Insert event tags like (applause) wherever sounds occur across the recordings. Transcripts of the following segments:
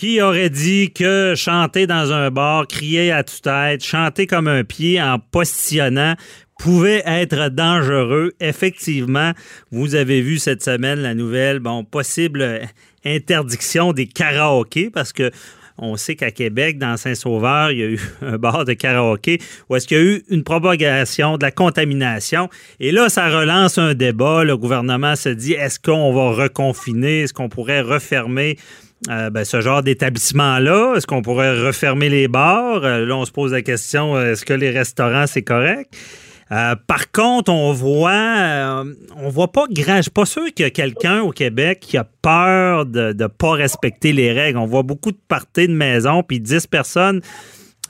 Qui aurait dit que chanter dans un bar, crier à tue-tête, chanter comme un pied en postillonnant pouvait être dangereux? Effectivement, vous avez vu cette semaine la nouvelle, bon, possible interdiction des karaokés parce que on sait qu'à Québec, dans Saint-Sauveur, il y a eu (laughs) un bar de karaoké où est-ce qu'il y a eu une propagation de la contamination. Et là, ça relance un débat. Le gouvernement se dit, est-ce qu'on va reconfiner? Est-ce qu'on pourrait refermer euh, ben, ce genre d'établissement-là? Est-ce qu'on pourrait refermer les bars? Euh, là, on se pose la question, euh, est-ce que les restaurants, c'est correct? Par contre, on voit, on voit pas grand. Je suis pas sûr qu'il y a quelqu'un au Québec qui a peur de ne pas respecter les règles. On voit beaucoup de parties de maison, puis 10 personnes.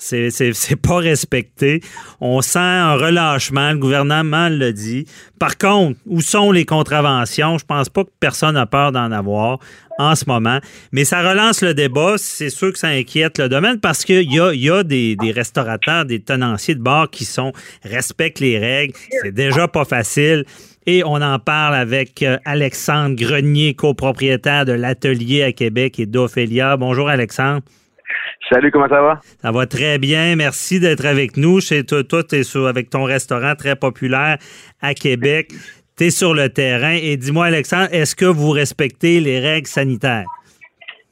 C'est, pas respecté. On sent un relâchement. Le gouvernement le dit. Par contre, où sont les contraventions? Je pense pas que personne a peur d'en avoir en ce moment. Mais ça relance le débat. C'est sûr que ça inquiète le domaine parce qu'il y a, des, restaurateurs, des tenanciers de bar qui sont respectent les règles. C'est déjà pas facile. Et on en parle avec euh, Alexandre Grenier, copropriétaire de l'Atelier à Québec et d'Ophélia. Bonjour Alexandre. Salut, comment ça va? Ça va très bien. Merci d'être avec nous. Chez toi, toi tu es avec ton restaurant très populaire à Québec. Tu es sur le terrain. Et dis-moi, Alexandre, est-ce que vous respectez les règles sanitaires?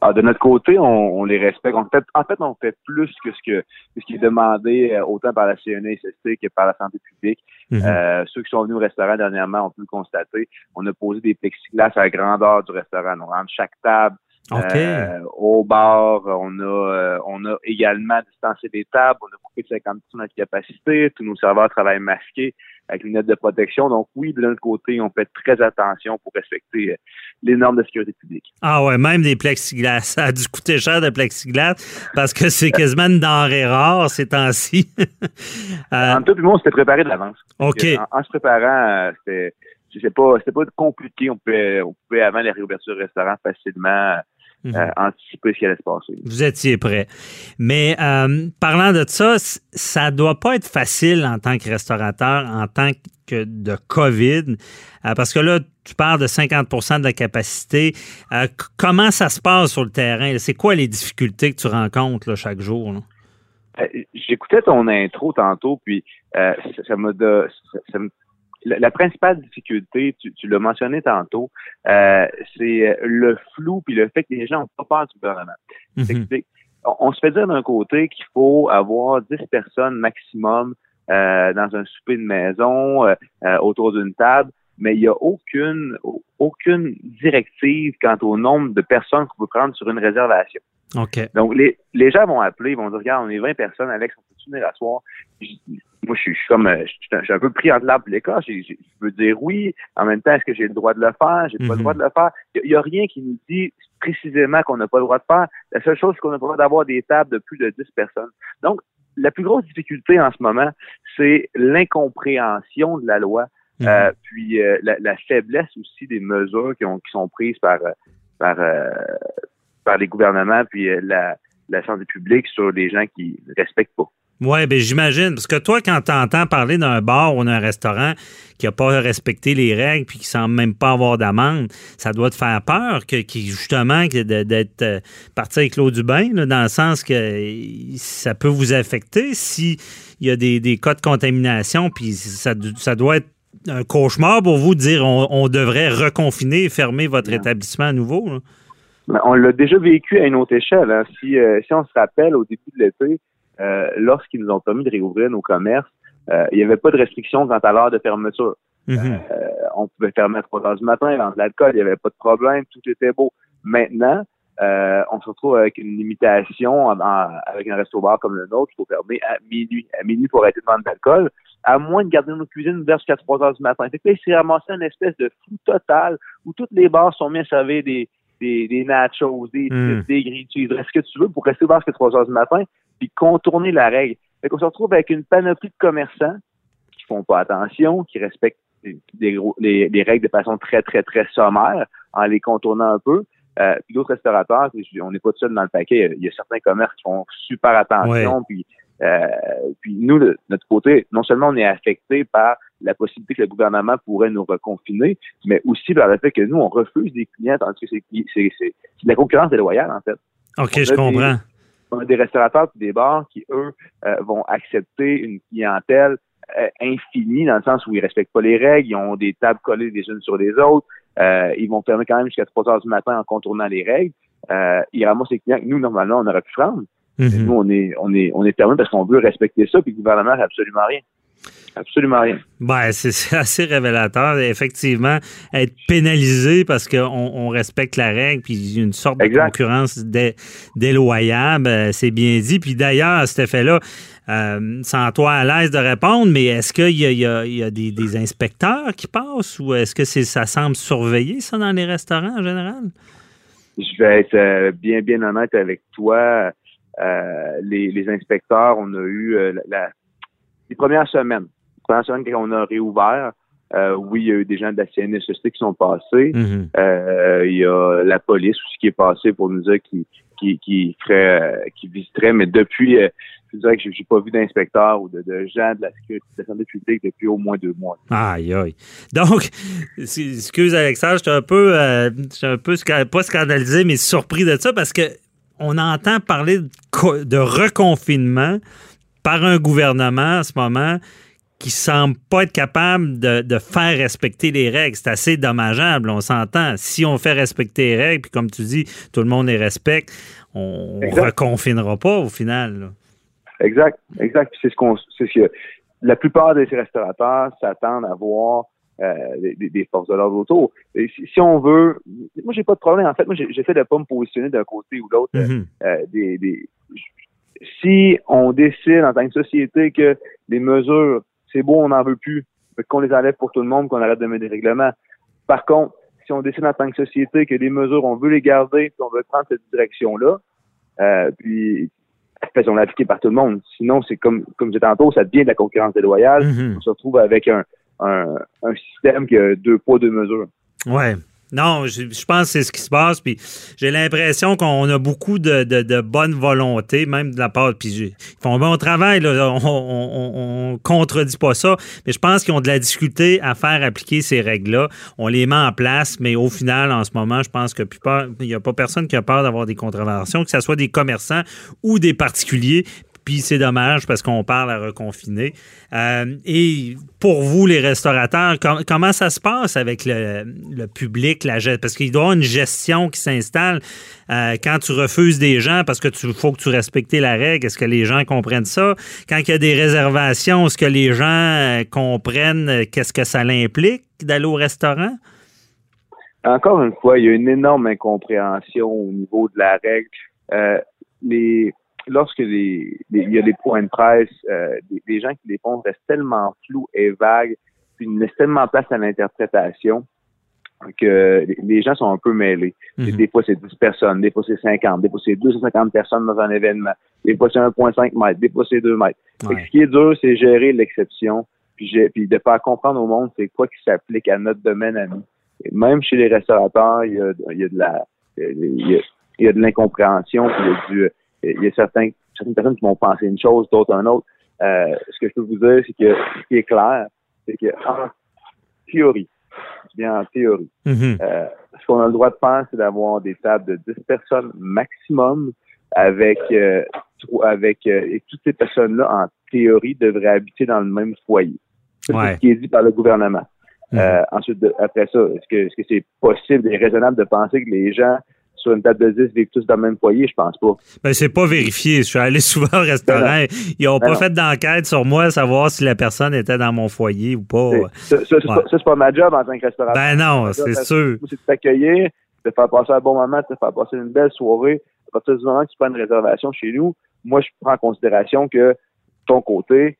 Ah, de notre côté, on, les respecte. en fait, on fait plus que ce, que ce qui est demandé euh, autant par la CNESST que par la santé publique. Mm-hmm. euh, ceux qui sont venus au restaurant dernièrement ont pu le constater. On a posé des plexiglas à la grandeur du restaurant. On rentre chaque table euh, au bar, on a euh, on a également distancé des tables, on a coupé de 50 de notre capacité, tous nos serveurs travaillent masqués avec une notes de protection. Donc oui, de l'autre côté, on fait très attention pour respecter euh, les normes de sécurité publique. Ah ouais, même des plexiglas. Ça a dû coûter cher de plexiglas parce que c'est quasiment une denrée rare ces temps-ci. (laughs) euh, en tout le monde s'était préparé de l'avance. OK. En, se préparant, c'était c'était pas c'était pas compliqué. On pouvait on pouvait avant les réouvertures du restaurant Mhm. Euh, anticiper ce qui allait se passer. Vous étiez prêt. Mais euh, parlant de ça, ça doit pas être facile en tant que restaurateur, en tant que de COVID, euh, parce que là, tu parles de 50% de la capacité. comment ça se passe sur le terrain? C'est quoi les difficultés que tu rencontres chaque jour? J'écoutais ton intro tantôt, puis ça, ça me la, principale difficulté, tu, l'as mentionné tantôt, euh, c'est le flou puis le fait que les gens n'ont pas peur du gouvernement. Mm-hmm. on, se fait dire d'un côté qu'il faut avoir 10 personnes maximum euh, dans un souper de maison euh, autour d'une table, mais il n'y a aucune aucune directive quant au nombre de personnes qu'on peut prendre sur une réservation. Donc, les, les gens vont appeler, ils vont dire, regarde, on est 20 personnes, Alex, on peut venir à soir? moi, je suis, comme, euh, je suis un peu pris entre l'arbre et l'écorce. Je veux dire oui. En même temps, est-ce que j'ai le droit de le faire? J'ai pas le mhm. droit de le faire. Il n'y a, rien qui nous dit précisément qu'on n'a pas le droit de faire. La seule chose, c'est qu'on n'a pas le droit d'avoir des tables de plus de 10 personnes. Donc, la plus grosse difficulté en ce moment, c'est l'incompréhension de la loi, mhm. euh, puis euh, la, faiblesse aussi des mesures qui, ont, qui sont prises par, par, par les gouvernements, puis la, la santé publique sur les gens qui ne respectent pas. Oui, ben j'imagine. Parce que toi, quand tu entends parler d'un bar ou d'un restaurant qui n'a pas respecté les règles puis qui semble même pas avoir d'amende, ça doit te faire peur que, justement d'être euh, parti avec l'eau du bain, dans le sens que ça peut vous affecter s'il y a des, cas de contamination, puis ça, ça doit être un cauchemar pour vous de dire on, devrait reconfiner et fermer votre établissement à nouveau. On l'a déjà vécu à une autre échelle. Hein. Si, euh, si on se rappelle au début de l'été, euh, lorsqu'ils nous ont permis de réouvrir nos commerces, euh, il n'y avait pas de restriction quant à l'heure de fermeture. Mhm. Euh, on pouvait fermer à 3 heures du matin, vendre de l'alcool, il n'y avait pas de problème, tout était beau. Maintenant, on se retrouve avec une limitation avec un resto-bar comme le nôtre, il faut fermer à minuit. À minuit pour arrêter de vendre de l'alcool, à moins de garder nos cuisines ouvertes jusqu'à 3 heures du matin. Fait que là, il s'est ramassé une espèce de flou total où toutes les bars sont mis à servir des, des, nachos, des, mm. des grilled Est-ce que tu veux pour rester ouvert jusqu'à 3 heures du matin? puis contourner la règle. Fait qu'on se retrouve avec une panoplie de commerçants qui font pas attention, qui respectent les, règles de façon très, très, très sommaire en les contournant un peu. Euh, puis d'autres restaurateurs, on n'est pas tout seul dans le paquet. Il y a certains commerces qui font super attention. Puis, puis nous, de notre côté, non seulement on est affecté par la possibilité que le gouvernement pourrait nous reconfiner, mais aussi par le fait que nous, on refuse des clients, tandis que c'est de la concurrence déloyale, en fait. OK, je comprends. on a des restaurateurs et des bars qui, eux, vont accepter une clientèle infinie dans le sens où ils respectent pas les règles, ils ont des tables collées les unes sur les autres, ils vont fermer quand même jusqu'à 3 heures du matin en contournant les règles. ils ramassent les clients que nous, normalement, on aurait pu prendre. Mhm. Nous, on est, on est, on est fermé parce qu'on veut respecter ça, puis le gouvernement n'a absolument rien. Absolument rien. Ben, c'est assez révélateur. Effectivement, être pénalisé parce qu'on on respecte la règle, puis une sorte de concurrence déloyable, euh, c'est bien dit. Puis d'ailleurs, cet effet-là, euh, sans toi à l'aise de répondre, mais est-ce qu'il y a, des, inspecteurs qui passent ou est-ce que ça semble surveiller ça dans les restaurants en général? Je vais être euh, bien, bien honnête avec toi. Les, inspecteurs, on a eu la, les premières semaines première semaine, quand on a réouvert, euh, oui, il y a eu des gens de la CNSST qui sont passés. Mm-hmm. euh, il y a la police aussi qui est passée pour nous dire qui qui qui ferait, euh, qui visiterait, mais depuis, euh, je dirais que j'ai pas vu d'inspecteur ou de, gens de la sécurité de la santé publique depuis au moins deux mois. Aïe aïe. Donc, excuse Alexandre, je suis un peu, euh, un peu pas scandalisé, mais surpris de ça parce que on entend parler de, de reconfinement par un gouvernement en ce moment qui semble pas être capable de, faire respecter les règles. C'est assez dommageable, on s'entend. Si on fait respecter les règles, puis comme tu dis, tout le monde les respecte, on ne reconfinera pas au final. Exact, exact. C'est ce qu'on, c'est ce que la plupart des restaurateurs s'attendent à voir euh, des, forces de l'ordre autour. si, on veut, moi j'ai pas de problème. En fait, moi j'essaie de pas me positionner d'un côté ou l'autre. Mm-hmm. Euh, des, si on décide en tant que société que les mesures c'est beau, on n'en veut plus, qu'on les enlève pour tout le monde, qu'on arrête de mettre des règlements. Par contre, si on décide en tant que société que les mesures, on veut les garder, puis on veut prendre cette direction-là, euh, puis faisons l'appliquer par tout le monde. Sinon, c'est comme comme je disais tantôt, ça devient de la concurrence déloyale. Mm-hmm. On se retrouve avec un, un, système qui a deux poids, deux mesures. Ouais. Non, je, pense que c'est ce qui se passe. J'ai l'impression qu'on a beaucoup de, de, bonne volonté, même de la part. Puis ils font un bon travail, on, on, contredit pas ça. Mais je pense qu'ils ont de la difficulté à faire appliquer ces règles-là. On les met en place, mais au final, en ce moment, je pense que il n'y a pas personne qui a peur d'avoir des contraventions, que ce soit des commerçants ou des particuliers. C'est dommage parce qu'on parle à reconfiner. Euh, et pour vous, les restaurateurs, comment ça se passe avec le, public, la parce qu'il y avoir une gestion qui s'installe euh, quand tu refuses des gens parce que tu faut que tu respectes la règle. Est-ce que les gens comprennent ça? Quand il y a des réservations, est-ce que les gens euh, comprennent qu'est-ce que ça implique d'aller au restaurant? Encore une fois, il y a une énorme incompréhension au niveau de la règle. les lorsque les, il y a des points de presse, euh, les, gens qui les font restent tellement flous et vagues, puis ils laissent tellement place à l'interprétation que les gens sont un peu mêlés. Mhm. Des fois, c'est 10 personnes, des fois, c'est 50, des fois, c'est 250 personnes dans un événement, des fois, c'est 1,5 mètres, des fois, c'est 2 mètres. Ce qui est dur, c'est gérer l'exception, puis, puis de faire comprendre au monde c'est quoi qui s'applique à notre domaine à nous. même chez les restaurateurs, il y a, il y a de la il y a, de l'incompréhension, il y a du il y a certains, certaines personnes qui vont penser une chose, d'autres une autre. Euh, ce que je peux vous dire, c'est que ce qui est clair, c'est que en théorie, bien en théorie, mm-hmm. euh, ce qu'on a le droit de faire, c'est d'avoir des tables de 10 personnes maximum avec euh, avec et toutes ces personnes-là, en théorie, devraient habiter dans le même foyer. C'est ce qui est dit par le gouvernement. Mm-hmm. ensuite, après ça, est-ce que est-ce que c'est possible et raisonnable de penser que les gens sur une table de 10 vivent tous dans le même foyer, je pense pas. Ben, c'est pas vérifié. Je suis allé (laughs) souvent au restaurant. Ben Ils n'ont pas ben fait d'enquête sur moi, savoir si la personne était dans mon foyer ou pas. Ça, c'est pas ma job en tant que restaurateur. Ben non, c'est sûr. C'est de t'accueillir, de faire passer un bon moment, de faire passer une belle soirée. À partir du moment que tu prends une réservation chez nous, moi, je prends en considération que ton côté,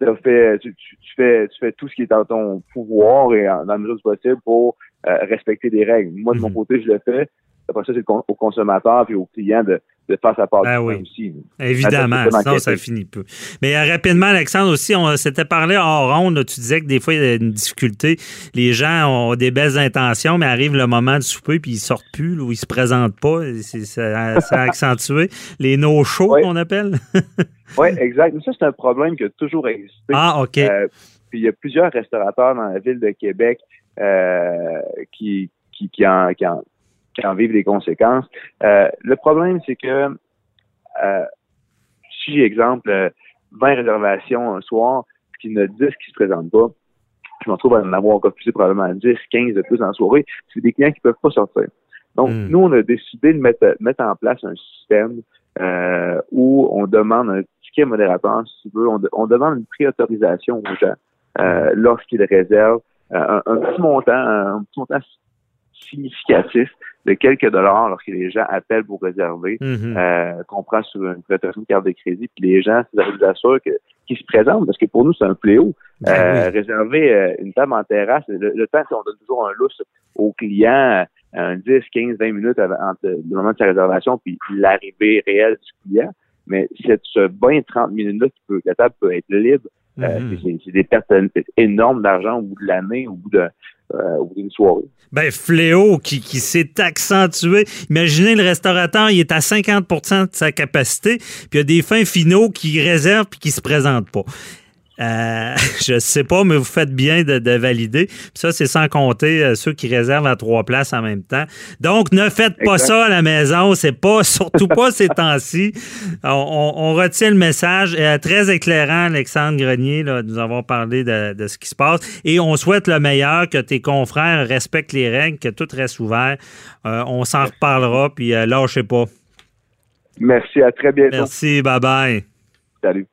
tu, fais, tu, fais, tu fais tout ce qui est dans ton pouvoir et dans la mesure du possible pour euh, respecter des règles. Moi, de mon mhm. côté, je le fais. Après ça, c'est au consommateur et au client de, de faire sa part ben oui. aussi. Évidemment, sinon ça finit peu. Mais euh, rapidement, Alexandre, aussi, on s'était parlé hors ronde, tu disais que des fois, il y a une difficulté. Les gens ont des belles intentions, mais arrive le moment du souper, puis ils sortent plus, ou ils se présentent pas. C'est accentué. Les no-shows, qu'on appelle. (laughs) oui, exact. Mais ça, c'est un problème qui a toujours existé. Ah, OK. Euh, puis il y a plusieurs restaurateurs dans la ville de Québec euh, qui, qui, qui, en, qui, en, qui en vivent les conséquences. le problème, c'est que si, exemple, 20 réservations un soir, qu'il y en a 10 qui se présentent pas, je m'en trouve à en avoir encore plus, probablement 10, 15 de plus la soirée, c'est des clients qui peuvent pas sortir. Donc, hmm. nous, on a décidé de mettre, mettre en place un système euh, où on demande un ticket modérateur, si tu veux, on, demande une préautorisation aux gens euh, lorsqu'ils réservent euh, un, petit montant, un petit montant significatif de quelques dollars lorsque les gens appellent pour réserver, mm-hmm. euh, qu'on prend sur une préautorisation de carte de crédit, puis les gens vous assurent que qu'ils se présentent, parce que pour nous, c'est un fléau. Ben euh, réserver euh, une table en terrasse, le, temps qu'on donne toujours un lousse aux clients, un 10, 15, 20 minutes avant, entre le moment de sa réservation puis l'arrivée réelle du client. Mais cette, ce 20, 30 minutes-là, la table peut être libre. Euh, mm-hmm. c'est des pertes énormes d'argent au bout de l'année, au bout de euh, d'une soirée. Ben, fléau qui, qui s'est accentué. Imaginez le restaurateur, il est à 50% de sa capacité, puis il y a des fins finaux qui réservent puis qui se présentent pas. Euh, (laughs) je sais pas, mais vous faites bien de, valider. ça, c'est sans compter euh, ceux qui réservent à trois places en même temps. Donc, ne faites pas ça à la maison. C'est pas, (laughs) surtout pas ces temps-ci. On, retient le message. Euh, très éclairant, Alexandre Grenier. Là, nous avons parlé de, ce qui se passe. Et on souhaite le meilleur, que tes confrères respectent les règles, que tout reste ouvert. on s'en reparlera, puis lâchez pas. Merci, à très bientôt. Merci, bye bye. Salut.